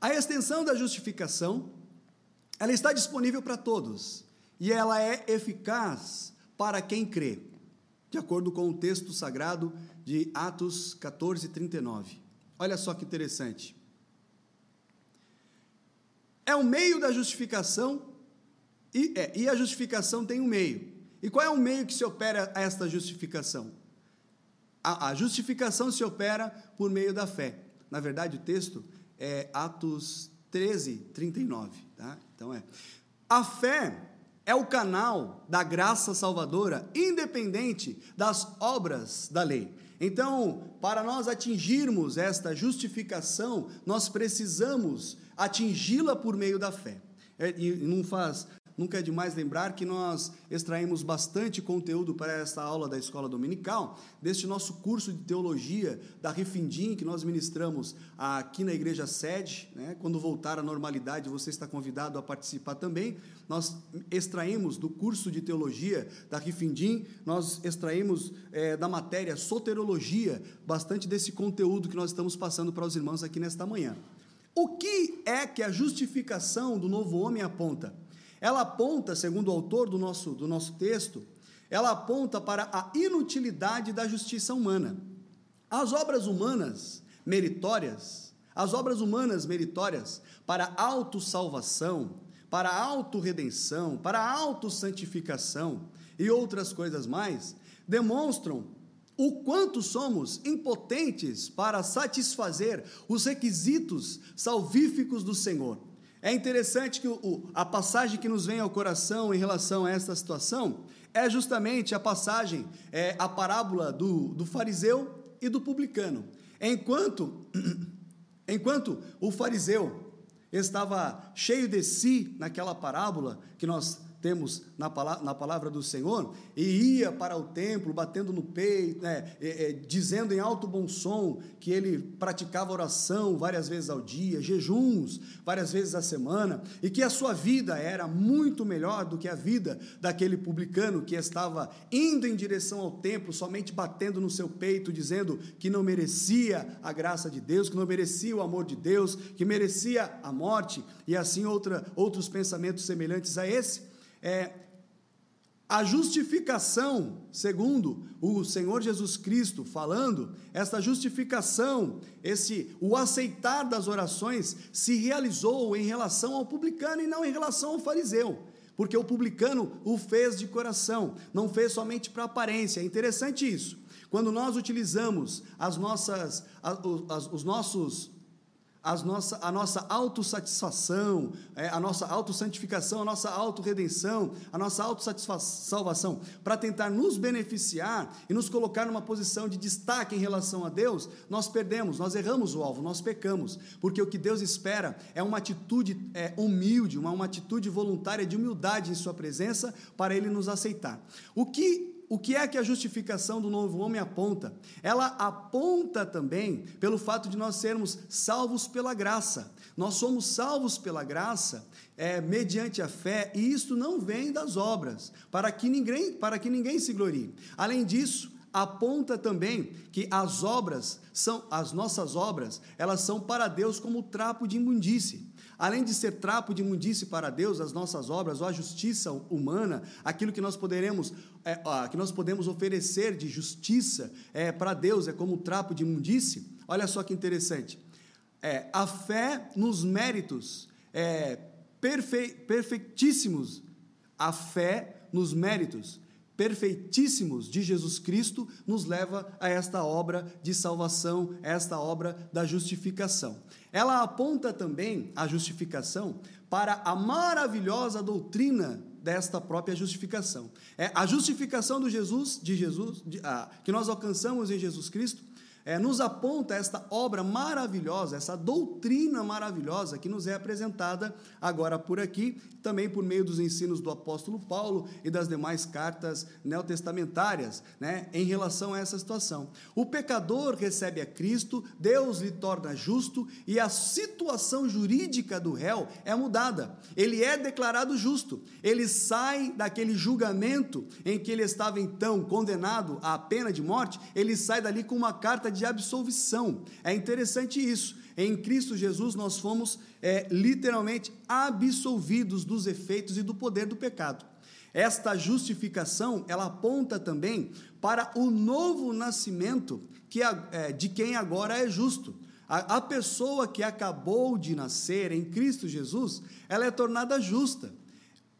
A extensão da justificação, ela está disponível para todos e ela é eficaz para quem crê, de acordo com o texto sagrado de Atos 14, 39. Olha só que interessante. É o meio da justificação e, é, e a justificação tem um meio. E qual é o meio que se opera esta justificação? A, a justificação se opera por meio da fé. Na verdade, o texto é Atos 13, 39. Tá? Então é. A fé é o canal da graça salvadora, independente das obras da lei. Então, para nós atingirmos esta justificação, nós precisamos atingi-la por meio da fé. É, e não faz Nunca é demais lembrar que nós extraímos bastante conteúdo para esta aula da escola dominical, deste nosso curso de teologia da Refindim, que nós ministramos aqui na igreja sede. Né? Quando voltar à normalidade, você está convidado a participar também. Nós extraímos do curso de teologia da Refindim, nós extraímos é, da matéria soterologia bastante desse conteúdo que nós estamos passando para os irmãos aqui nesta manhã. O que é que a justificação do novo homem aponta? Ela aponta, segundo o autor do nosso, do nosso texto, ela aponta para a inutilidade da justiça humana. As obras humanas meritórias, as obras humanas meritórias para autossalvação, para autorredenção, para autossantificação e outras coisas mais, demonstram o quanto somos impotentes para satisfazer os requisitos salvíficos do Senhor. É interessante que o, a passagem que nos vem ao coração em relação a esta situação é justamente a passagem, é a parábola do, do fariseu e do publicano. Enquanto, enquanto o fariseu estava cheio de si naquela parábola que nós temos na palavra, na palavra do Senhor, e ia para o templo, batendo no peito, né, é, é, dizendo em alto bom som que ele praticava oração várias vezes ao dia, jejuns várias vezes à semana, e que a sua vida era muito melhor do que a vida daquele publicano que estava indo em direção ao templo, somente batendo no seu peito, dizendo que não merecia a graça de Deus, que não merecia o amor de Deus, que merecia a morte, e assim outra, outros pensamentos semelhantes a esse é, a justificação, segundo o Senhor Jesus Cristo falando, esta justificação, esse o aceitar das orações se realizou em relação ao publicano e não em relação ao fariseu. porque o publicano o fez de coração, não fez somente para aparência. É interessante isso. Quando nós utilizamos as nossas, as, os nossos as nossa, a nossa autossatisfação, é, a nossa autossantificação, a nossa autorredenção, a nossa autossalvação, para tentar nos beneficiar e nos colocar numa posição de destaque em relação a Deus, nós perdemos, nós erramos o alvo, nós pecamos, porque o que Deus espera é uma atitude é, humilde, uma, uma atitude voluntária de humildade em Sua presença para Ele nos aceitar. O que o que é que a justificação do novo homem aponta? Ela aponta também pelo fato de nós sermos salvos pela graça. Nós somos salvos pela graça é, mediante a fé, e isto não vem das obras, para que ninguém, para que ninguém se glorie. Além disso, aponta também que as obras são as nossas obras, elas são para Deus como trapo de imundície. Além de ser trapo de imundície para Deus, as nossas obras ou a justiça humana, aquilo que nós poderemos, é, que nós podemos oferecer de justiça é, para Deus é como trapo de imundície. Olha só que interessante. É, a fé nos méritos é, perfe, perfeitíssimos. A fé nos méritos perfeitíssimos de Jesus Cristo nos leva a esta obra de salvação, esta obra da justificação. Ela aponta também a justificação para a maravilhosa doutrina desta própria justificação. É a justificação do Jesus, de Jesus, de, ah, que nós alcançamos em Jesus Cristo, é, nos aponta esta obra maravilhosa, essa doutrina maravilhosa que nos é apresentada agora por aqui, também por meio dos ensinos do apóstolo Paulo e das demais cartas neotestamentárias, né, em relação a essa situação. O pecador recebe a Cristo, Deus lhe torna justo e a situação jurídica do réu é mudada. Ele é declarado justo, ele sai daquele julgamento em que ele estava então condenado à pena de morte, ele sai dali com uma carta de absolvição. É interessante isso. Em Cristo Jesus nós fomos é, literalmente absolvidos dos efeitos e do poder do pecado. Esta justificação ela aponta também para o novo nascimento que é, de quem agora é justo. A, a pessoa que acabou de nascer em Cristo Jesus, ela é tornada justa.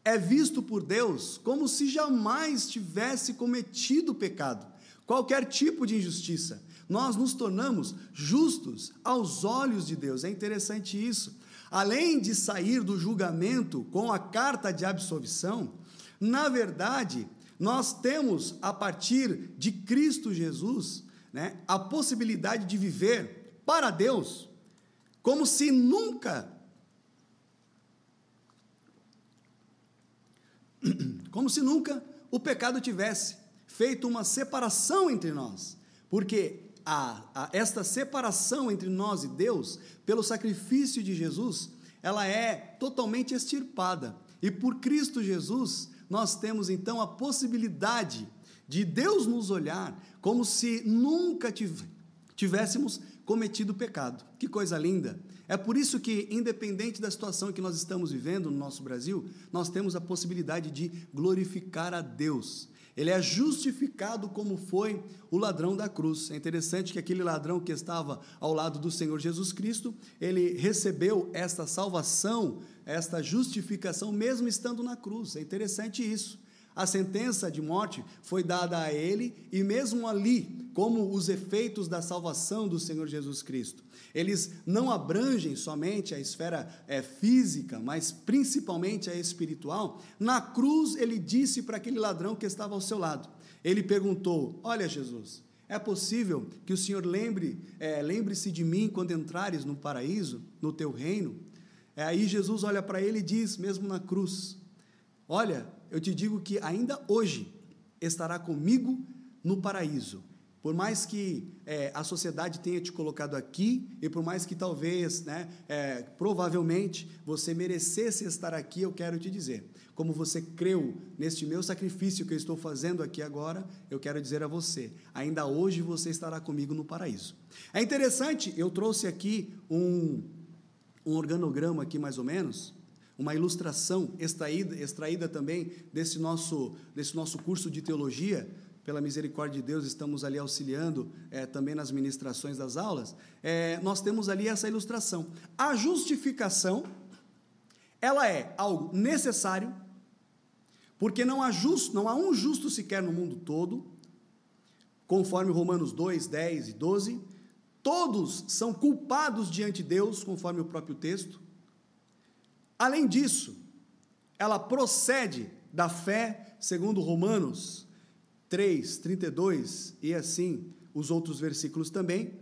É visto por Deus como se jamais tivesse cometido pecado, qualquer tipo de injustiça nós nos tornamos justos aos olhos de Deus. É interessante isso. Além de sair do julgamento com a carta de absolvição, na verdade, nós temos, a partir de Cristo Jesus, né, a possibilidade de viver para Deus, como se nunca, como se nunca o pecado tivesse feito uma separação entre nós, porque a, a, esta separação entre nós e Deus, pelo sacrifício de Jesus, ela é totalmente extirpada. E por Cristo Jesus, nós temos então a possibilidade de Deus nos olhar como se nunca tivéssemos cometido pecado. Que coisa linda! É por isso que, independente da situação que nós estamos vivendo no nosso Brasil, nós temos a possibilidade de glorificar a Deus ele é justificado como foi o ladrão da cruz. É interessante que aquele ladrão que estava ao lado do Senhor Jesus Cristo, ele recebeu esta salvação, esta justificação, mesmo estando na cruz. É interessante isso. A sentença de morte foi dada a ele, e mesmo ali, como os efeitos da salvação do Senhor Jesus Cristo, eles não abrangem somente a esfera é, física, mas principalmente a espiritual. Na cruz, ele disse para aquele ladrão que estava ao seu lado: ele perguntou: Olha, Jesus, é possível que o Senhor lembre, é, lembre-se de mim quando entrares no paraíso, no teu reino? É, aí Jesus olha para ele e diz, mesmo na cruz: Olha, eu te digo que ainda hoje estará comigo no paraíso. Por mais que é, a sociedade tenha te colocado aqui, e por mais que talvez, né, é, provavelmente, você merecesse estar aqui, eu quero te dizer, como você creu neste meu sacrifício que eu estou fazendo aqui agora, eu quero dizer a você, ainda hoje você estará comigo no paraíso. É interessante, eu trouxe aqui um, um organograma aqui mais ou menos, uma ilustração extraída, extraída também desse nosso, desse nosso curso de teologia, pela misericórdia de Deus, estamos ali auxiliando é, também nas ministrações das aulas, é, nós temos ali essa ilustração. A justificação, ela é algo necessário, Porque não há justo, não há um justo sequer no mundo todo, conforme Romanos 2, 10 e 12, todos são culpados diante de Deus, conforme o próprio texto. Além disso, ela procede da fé, segundo Romanos 3, 32 e assim os outros versículos também,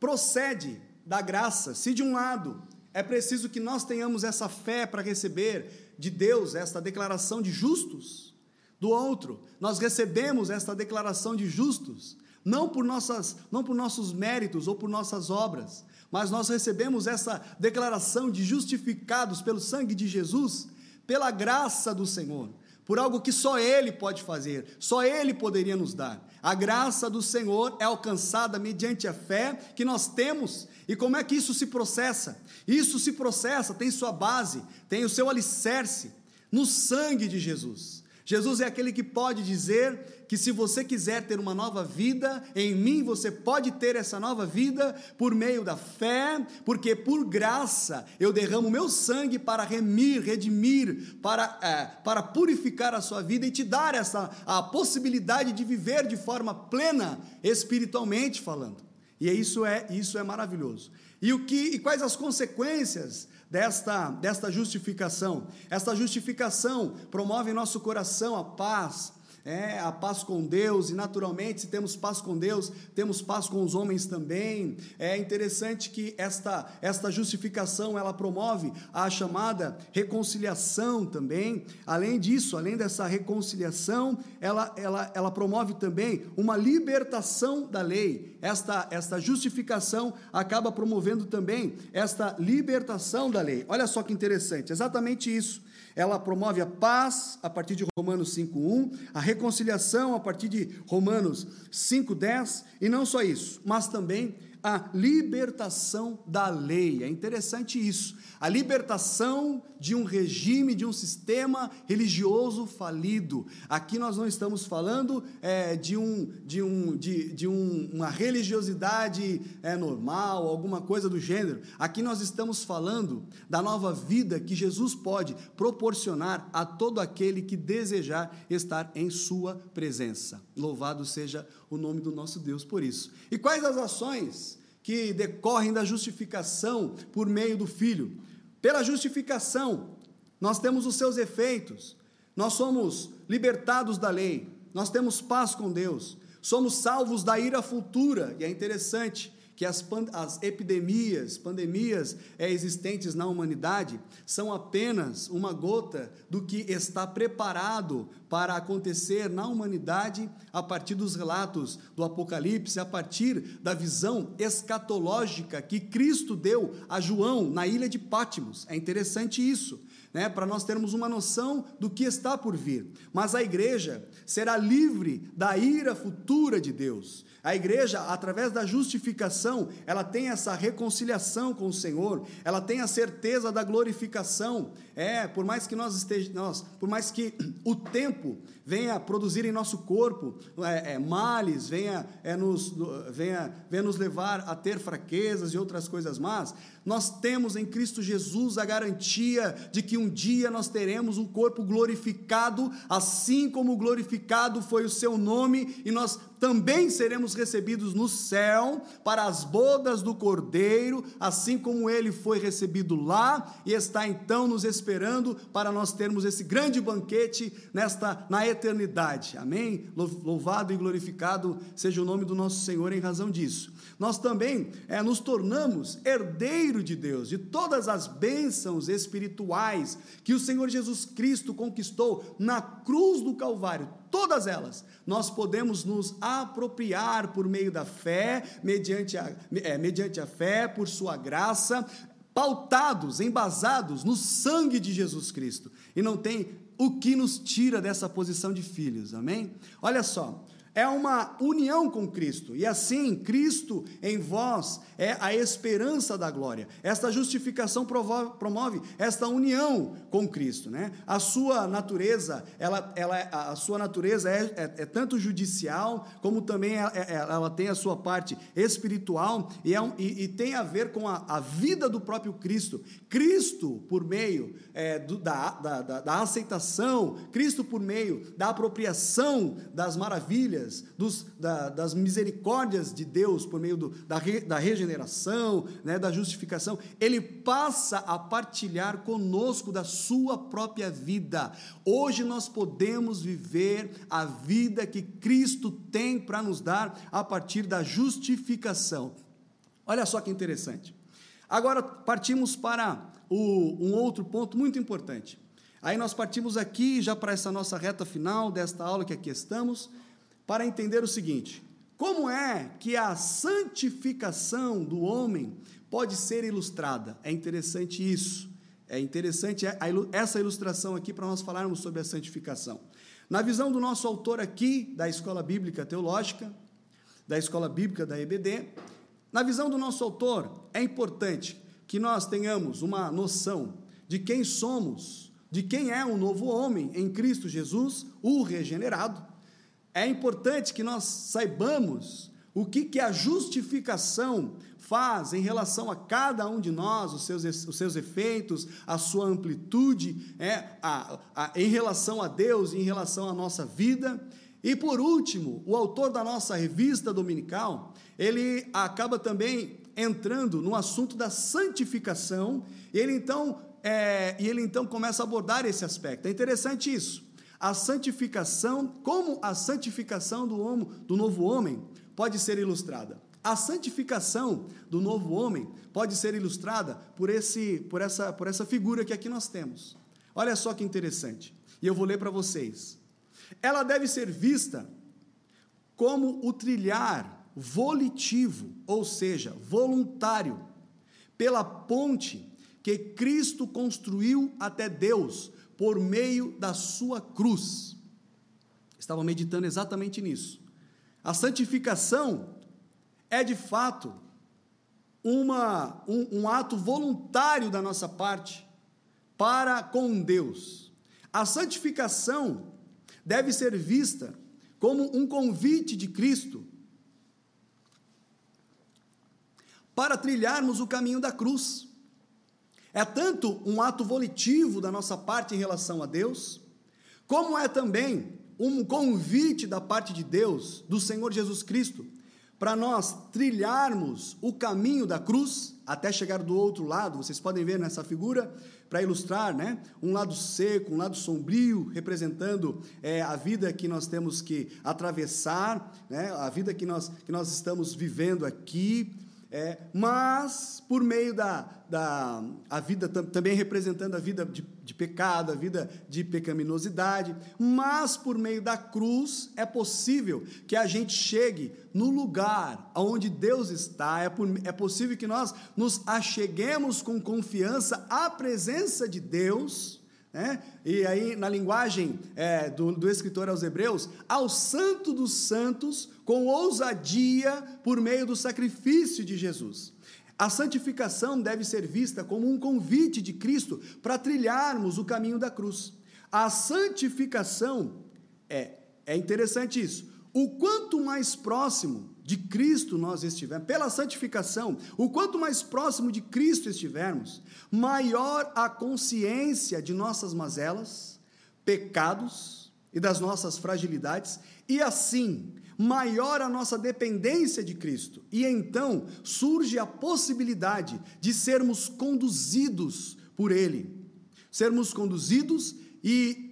procede da graça. Se de um lado é preciso que nós tenhamos essa fé para receber de Deus esta declaração de justos, do outro, nós recebemos esta declaração de justos, não por, nossas, não por nossos méritos ou por nossas obras, mas nós recebemos essa declaração de justificados pelo sangue de Jesus, pela graça do Senhor por algo que só Ele pode fazer, só Ele poderia nos dar. A graça do Senhor é alcançada mediante a fé que nós temos. E como é que isso se processa? Isso se processa, tem sua base, tem o seu alicerce no sangue de Jesus. Jesus é aquele que pode dizer que se você quiser ter uma nova vida, em mim você pode ter essa nova vida por meio da fé, porque por graça eu derramo meu sangue para remir, redimir, para, é, para purificar a sua vida e te dar essa a possibilidade de viver de forma plena, espiritualmente falando. E isso é isso é maravilhoso. E o que e quais as consequências desta, desta justificação. Esta justificação promove em nosso coração a paz, é, a paz com Deus, e naturalmente, se temos paz com Deus, temos paz com os homens também. É interessante que esta, esta justificação ela promove a chamada reconciliação também. Além disso, além dessa reconciliação, ela, ela, ela promove também uma libertação da lei. Esta, esta justificação acaba promovendo também esta libertação da lei. Olha só que interessante, exatamente isso. Ela promove a paz a partir de Romanos 5:1, a reconciliação a partir de Romanos 5:10, e não só isso, mas também a libertação da lei. É interessante isso. A libertação de um regime, de um sistema religioso falido. Aqui nós não estamos falando é, de, um, de, um, de, de um, uma religiosidade é, normal, alguma coisa do gênero. Aqui nós estamos falando da nova vida que Jesus pode proporcionar a todo aquele que desejar estar em Sua presença. Louvado seja o nome do nosso Deus por isso. E quais as ações que decorrem da justificação por meio do Filho? Pela justificação, nós temos os seus efeitos, nós somos libertados da lei, nós temos paz com Deus, somos salvos da ira futura, e é interessante que as, as epidemias, pandemias é, existentes na humanidade são apenas uma gota do que está preparado para acontecer na humanidade a partir dos relatos do Apocalipse, a partir da visão escatológica que Cristo deu a João na ilha de Pátimos. É interessante isso. Né, para nós termos uma noção do que está por vir. Mas a igreja será livre da ira futura de Deus. A igreja, através da justificação, ela tem essa reconciliação com o Senhor, ela tem a certeza da glorificação. É, por mais que nós estejamos, por mais que o tempo venha produzir em nosso corpo é, é, males, venha, é, nos, venha, venha nos levar a ter fraquezas e outras coisas más, nós temos em Cristo Jesus a garantia de que um dia nós teremos um corpo glorificado, assim como glorificado foi o seu nome, e nós também seremos recebidos no céu para as bodas do Cordeiro, assim como ele foi recebido lá e está então nos esperando para nós termos esse grande banquete nesta na eternidade. Amém? Louvado e glorificado seja o nome do nosso Senhor em razão disso. Nós também é, nos tornamos herdeiro de Deus, de todas as bênçãos espirituais que o Senhor Jesus Cristo conquistou na cruz do Calvário todas elas, nós podemos nos apropriar por meio da fé, mediante a, é, mediante a fé, por sua graça, pautados, embasados no sangue de Jesus Cristo. E não tem o que nos tira dessa posição de filhos, amém? Olha só, é uma união com Cristo. E assim, Cristo em vós é a esperança da glória. Esta justificação promove, esta união com Cristo, né? A sua natureza, ela, ela, a sua natureza é, é, é tanto judicial como também é, é, ela tem a sua parte espiritual e, é um, e, e tem a ver com a, a, vida do próprio Cristo. Cristo por meio é, do, da, da, da, da aceitação, Cristo por meio da apropriação das maravilhas dos, da, das misericórdias de Deus por meio do, da, re, da regeneração, né, da justificação, ele passa a partilhar conosco da sua própria vida. Hoje nós podemos viver a vida que Cristo tem para nos dar a partir da justificação. Olha só que interessante. Agora partimos para o, um outro ponto muito importante. Aí nós partimos aqui já para essa nossa reta final desta aula que aqui estamos para entender o seguinte: como é que a santificação do homem pode ser ilustrada? É interessante isso. É interessante essa ilustração aqui para nós falarmos sobre a santificação. Na visão do nosso autor aqui, da Escola Bíblica Teológica, da Escola Bíblica da EBD, na visão do nosso autor, é importante que nós tenhamos uma noção de quem somos, de quem é o novo homem em Cristo Jesus, o regenerado é importante que nós saibamos o que, que a justificação faz em relação a cada um de nós, os seus, os seus efeitos, a sua amplitude, é, a, a, em relação a Deus, em relação à nossa vida. E por último, o autor da nossa revista dominical, ele acaba também entrando no assunto da santificação, ele então, é, e ele então começa a abordar esse aspecto. É interessante isso a santificação, como a santificação do, homo, do novo homem pode ser ilustrada. A santificação do novo homem pode ser ilustrada por, esse, por, essa, por essa figura que aqui nós temos. Olha só que interessante. E eu vou ler para vocês. Ela deve ser vista como o trilhar volitivo, ou seja, voluntário, pela ponte que Cristo construiu até Deus por meio da sua cruz. Estava meditando exatamente nisso. A santificação é de fato uma, um, um ato voluntário da nossa parte para com Deus. A santificação deve ser vista como um convite de Cristo para trilharmos o caminho da cruz. É tanto um ato volitivo da nossa parte em relação a Deus, como é também um convite da parte de Deus, do Senhor Jesus Cristo, para nós trilharmos o caminho da cruz até chegar do outro lado. Vocês podem ver nessa figura, para ilustrar, né? Um lado seco, um lado sombrio, representando é, a vida que nós temos que atravessar, né? A vida que nós, que nós estamos vivendo aqui, é, mas por meio da, da a vida também representando a vida de, de pecado, a vida de pecaminosidade, mas por meio da cruz é possível que a gente chegue no lugar onde Deus está, é, por, é possível que nós nos acheguemos com confiança à presença de Deus né? E aí, na linguagem é, do, do escritor aos Hebreus, ao Santo dos Santos, com ousadia por meio do sacrifício de Jesus. A santificação deve ser vista como um convite de Cristo para trilharmos o caminho da cruz. A santificação é, é interessante isso. O quanto mais próximo de Cristo nós estivermos, pela santificação, o quanto mais próximo de Cristo estivermos, maior a consciência de nossas mazelas, pecados e das nossas fragilidades, e assim, maior a nossa dependência de Cristo. E então surge a possibilidade de sermos conduzidos por Ele, sermos conduzidos e,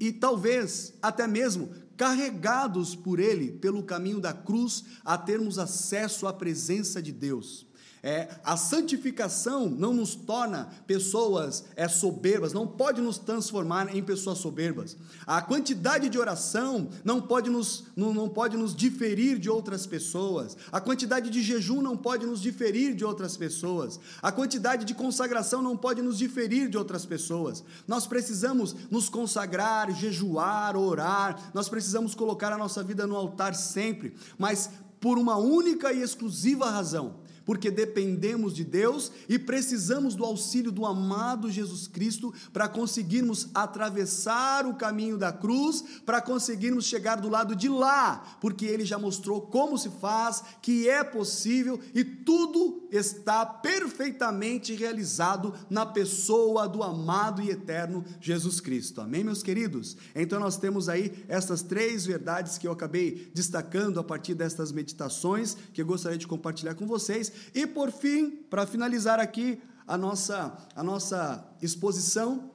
e talvez até mesmo carregados por Ele pelo caminho da cruz, a termos acesso à presença de Deus. É, a santificação não nos torna pessoas é, soberbas, não pode nos transformar em pessoas soberbas. A quantidade de oração não pode, nos, não, não pode nos diferir de outras pessoas. A quantidade de jejum não pode nos diferir de outras pessoas. A quantidade de consagração não pode nos diferir de outras pessoas. Nós precisamos nos consagrar, jejuar, orar, nós precisamos colocar a nossa vida no altar sempre, mas por uma única e exclusiva razão porque dependemos de Deus e precisamos do auxílio do amado Jesus Cristo para conseguirmos atravessar o caminho da cruz, para conseguirmos chegar do lado de lá, porque ele já mostrou como se faz, que é possível e tudo está perfeitamente realizado na pessoa do amado e eterno Jesus Cristo. Amém, meus queridos? Então nós temos aí essas três verdades que eu acabei destacando a partir destas meditações que eu gostaria de compartilhar com vocês e por fim, para finalizar aqui a nossa, a nossa exposição,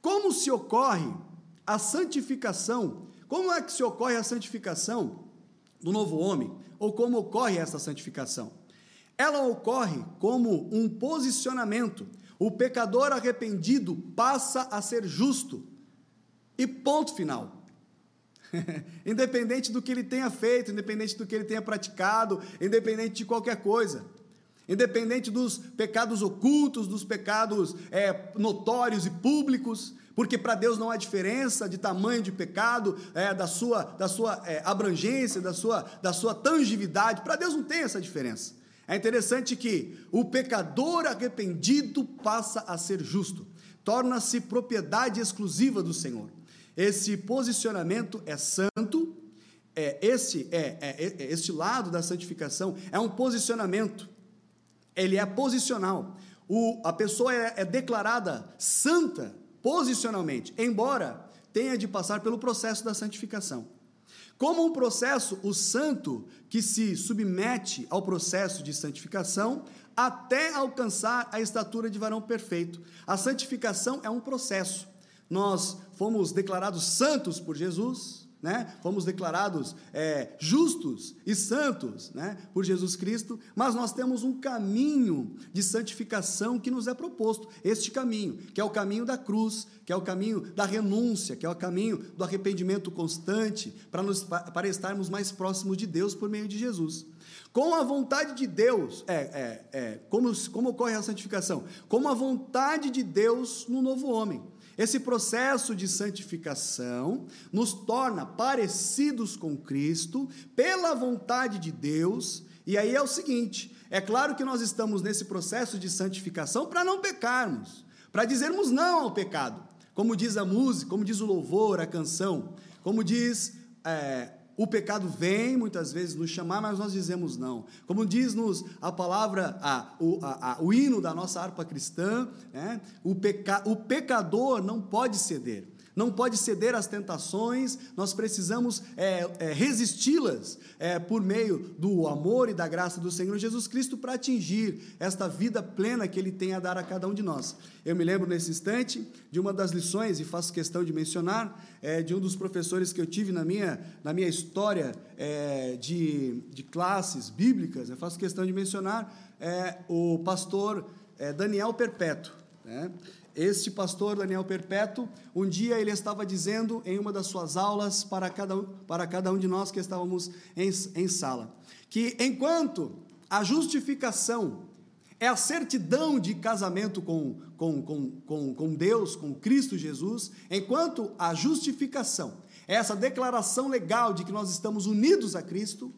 como se ocorre a santificação? Como é que se ocorre a santificação do novo homem? Ou como ocorre essa santificação? Ela ocorre como um posicionamento. O pecador arrependido passa a ser justo. E ponto final. independente do que ele tenha feito, independente do que ele tenha praticado, independente de qualquer coisa independente dos pecados ocultos, dos pecados é, notórios e públicos, porque para Deus não há diferença de tamanho de pecado, é, da sua, da sua é, abrangência, da sua, da sua tangibilidade, para Deus não tem essa diferença. É interessante que o pecador arrependido passa a ser justo, torna-se propriedade exclusiva do Senhor. Esse posicionamento é santo, é, esse, é, é, é, este lado da santificação é um posicionamento ele é posicional. O, a pessoa é, é declarada santa posicionalmente, embora tenha de passar pelo processo da santificação. Como um processo, o santo que se submete ao processo de santificação até alcançar a estatura de varão perfeito. A santificação é um processo. Nós fomos declarados santos por Jesus, né? Fomos declarados é, justos e santos, né? Por Jesus Cristo, mas nós temos um caminho de santificação que nos é proposto. Este caminho, que é o caminho da cruz, que é o caminho da renúncia, que é o caminho do arrependimento constante, para, nos, para estarmos mais próximos de Deus por meio de Jesus. Com a vontade de Deus, é, é, é como, como ocorre a santificação? Com a vontade de Deus no novo homem. Esse processo de santificação nos torna parecidos com Cristo pela vontade de Deus. E aí é o seguinte: é claro que nós estamos nesse processo de santificação para não pecarmos, para dizermos não ao pecado, como diz a música, como diz o louvor, a canção, como diz é, o pecado vem muitas vezes nos chamar, mas nós dizemos não. Como diz-nos a palavra, a, o, a, a, o hino da nossa harpa cristã, né? o, peca, o pecador não pode ceder não pode ceder às tentações, nós precisamos é, é, resisti-las é, por meio do amor e da graça do Senhor Jesus Cristo para atingir esta vida plena que Ele tem a dar a cada um de nós. Eu me lembro nesse instante de uma das lições, e faço questão de mencionar, é, de um dos professores que eu tive na minha, na minha história é, de, de classes bíblicas, eu faço questão de mencionar é, o pastor Daniel Perpétuo. Né? Este pastor Daniel Perpétuo, um dia ele estava dizendo em uma das suas aulas para cada, para cada um de nós que estávamos em, em sala, que enquanto a justificação é a certidão de casamento com, com, com, com, com Deus, com Cristo Jesus, enquanto a justificação é essa declaração legal de que nós estamos unidos a Cristo,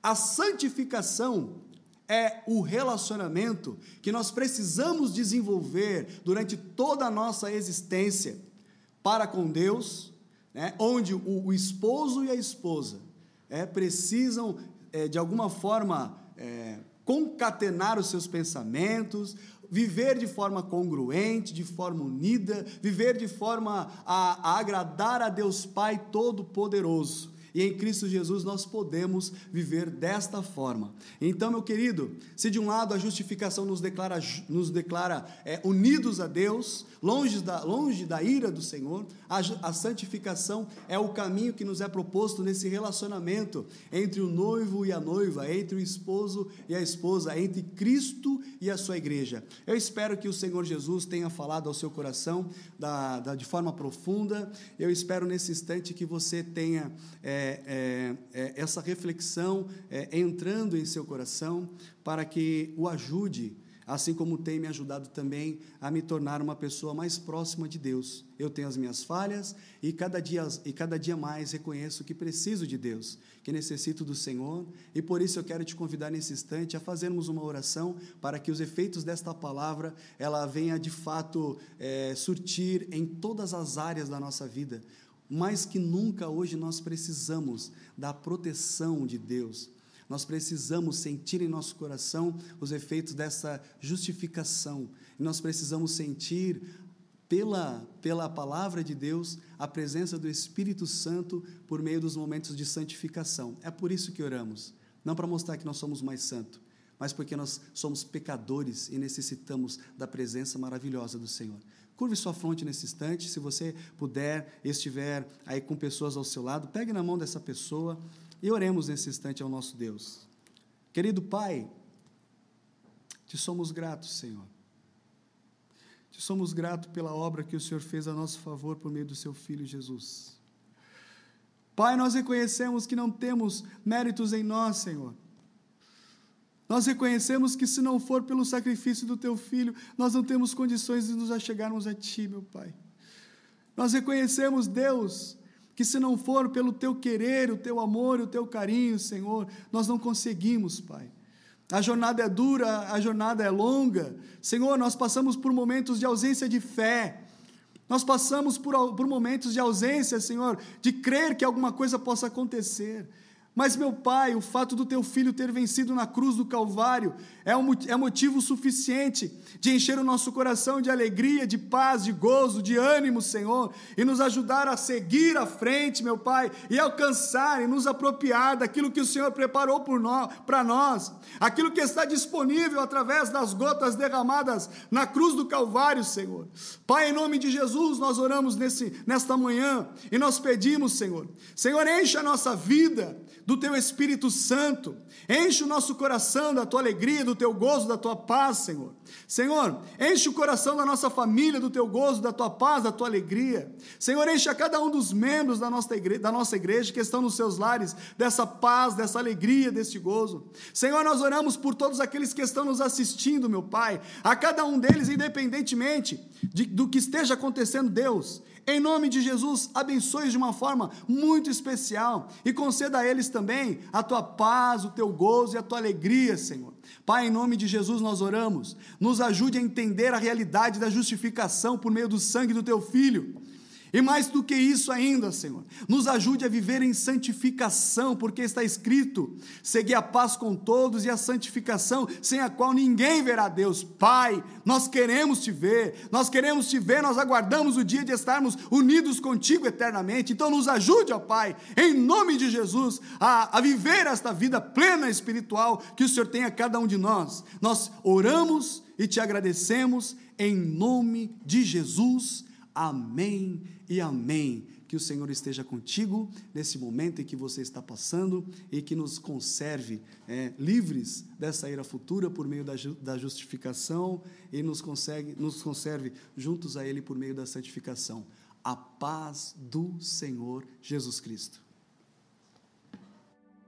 a santificação é o relacionamento que nós precisamos desenvolver durante toda a nossa existência para com Deus, né, onde o, o esposo e a esposa é, precisam, é, de alguma forma, é, concatenar os seus pensamentos, viver de forma congruente, de forma unida, viver de forma a, a agradar a Deus Pai Todo-Poderoso. E em Cristo Jesus nós podemos viver desta forma. Então, meu querido, se de um lado a justificação nos declara, nos declara é, unidos a Deus, longe da, longe da ira do Senhor, a, a santificação é o caminho que nos é proposto nesse relacionamento entre o noivo e a noiva, entre o esposo e a esposa, entre Cristo e a sua igreja. Eu espero que o Senhor Jesus tenha falado ao seu coração da, da, de forma profunda. Eu espero nesse instante que você tenha. É, é, é, essa reflexão é, entrando em seu coração para que o ajude, assim como tem me ajudado também a me tornar uma pessoa mais próxima de Deus. Eu tenho as minhas falhas e cada dia, e cada dia mais reconheço que preciso de Deus, que necessito do Senhor, e por isso eu quero te convidar nesse instante a fazermos uma oração para que os efeitos desta palavra ela venha de fato é, surtir em todas as áreas da nossa vida mais que nunca hoje nós precisamos da proteção de Deus. Nós precisamos sentir em nosso coração os efeitos dessa justificação. E nós precisamos sentir pela, pela palavra de Deus a presença do Espírito Santo por meio dos momentos de santificação. É por isso que oramos. Não para mostrar que nós somos mais santos, mas porque nós somos pecadores e necessitamos da presença maravilhosa do Senhor. Curve sua fronte nesse instante, se você puder, estiver aí com pessoas ao seu lado, pegue na mão dessa pessoa e oremos nesse instante ao nosso Deus. Querido Pai, te somos gratos, Senhor. Te somos gratos pela obra que o Senhor fez a nosso favor por meio do seu Filho Jesus. Pai, nós reconhecemos que não temos méritos em nós, Senhor. Nós reconhecemos que se não for pelo sacrifício do teu filho, nós não temos condições de nos achegarmos a ti, meu Pai. Nós reconhecemos, Deus, que se não for pelo teu querer, o teu amor, o teu carinho, Senhor, nós não conseguimos, Pai. A jornada é dura, a jornada é longa. Senhor, nós passamos por momentos de ausência de fé. Nós passamos por, por momentos de ausência, Senhor, de crer que alguma coisa possa acontecer. Mas, meu Pai, o fato do teu filho ter vencido na cruz do Calvário é, um, é motivo suficiente de encher o nosso coração de alegria, de paz, de gozo, de ânimo, Senhor, e nos ajudar a seguir à frente, meu Pai, e alcançar e nos apropriar daquilo que o Senhor preparou para nós, aquilo que está disponível através das gotas derramadas na cruz do Calvário, Senhor. Pai, em nome de Jesus, nós oramos nesse, nesta manhã e nós pedimos, Senhor, Senhor, enche a nossa vida do teu Espírito Santo. Enche o nosso coração da tua alegria, do teu gozo, da tua paz, Senhor. Senhor, enche o coração da nossa família do teu gozo, da tua paz, da tua alegria. Senhor, enche a cada um dos membros da nossa igreja, da nossa igreja que estão nos seus lares dessa paz, dessa alegria, desse gozo. Senhor, nós oramos por todos aqueles que estão nos assistindo, meu Pai, a cada um deles, independentemente de, do que esteja acontecendo, Deus. Em nome de Jesus, abençoe de uma forma muito especial e conceda a eles também a tua paz, o teu gozo e a tua alegria, Senhor. Pai, em nome de Jesus nós oramos. Nos ajude a entender a realidade da justificação por meio do sangue do teu filho. E mais do que isso ainda, Senhor, nos ajude a viver em santificação, porque está escrito: seguir a paz com todos e a santificação, sem a qual ninguém verá Deus. Pai, nós queremos te ver, nós queremos te ver, nós aguardamos o dia de estarmos unidos contigo eternamente. Então, nos ajude, ó Pai, em nome de Jesus, a, a viver esta vida plena espiritual que o Senhor tem a cada um de nós. Nós oramos e te agradecemos em nome de Jesus. Amém e amém. Que o Senhor esteja contigo nesse momento em que você está passando e que nos conserve é, livres dessa ira futura por meio da, da justificação e nos, consegue, nos conserve juntos a Ele por meio da santificação. A paz do Senhor Jesus Cristo.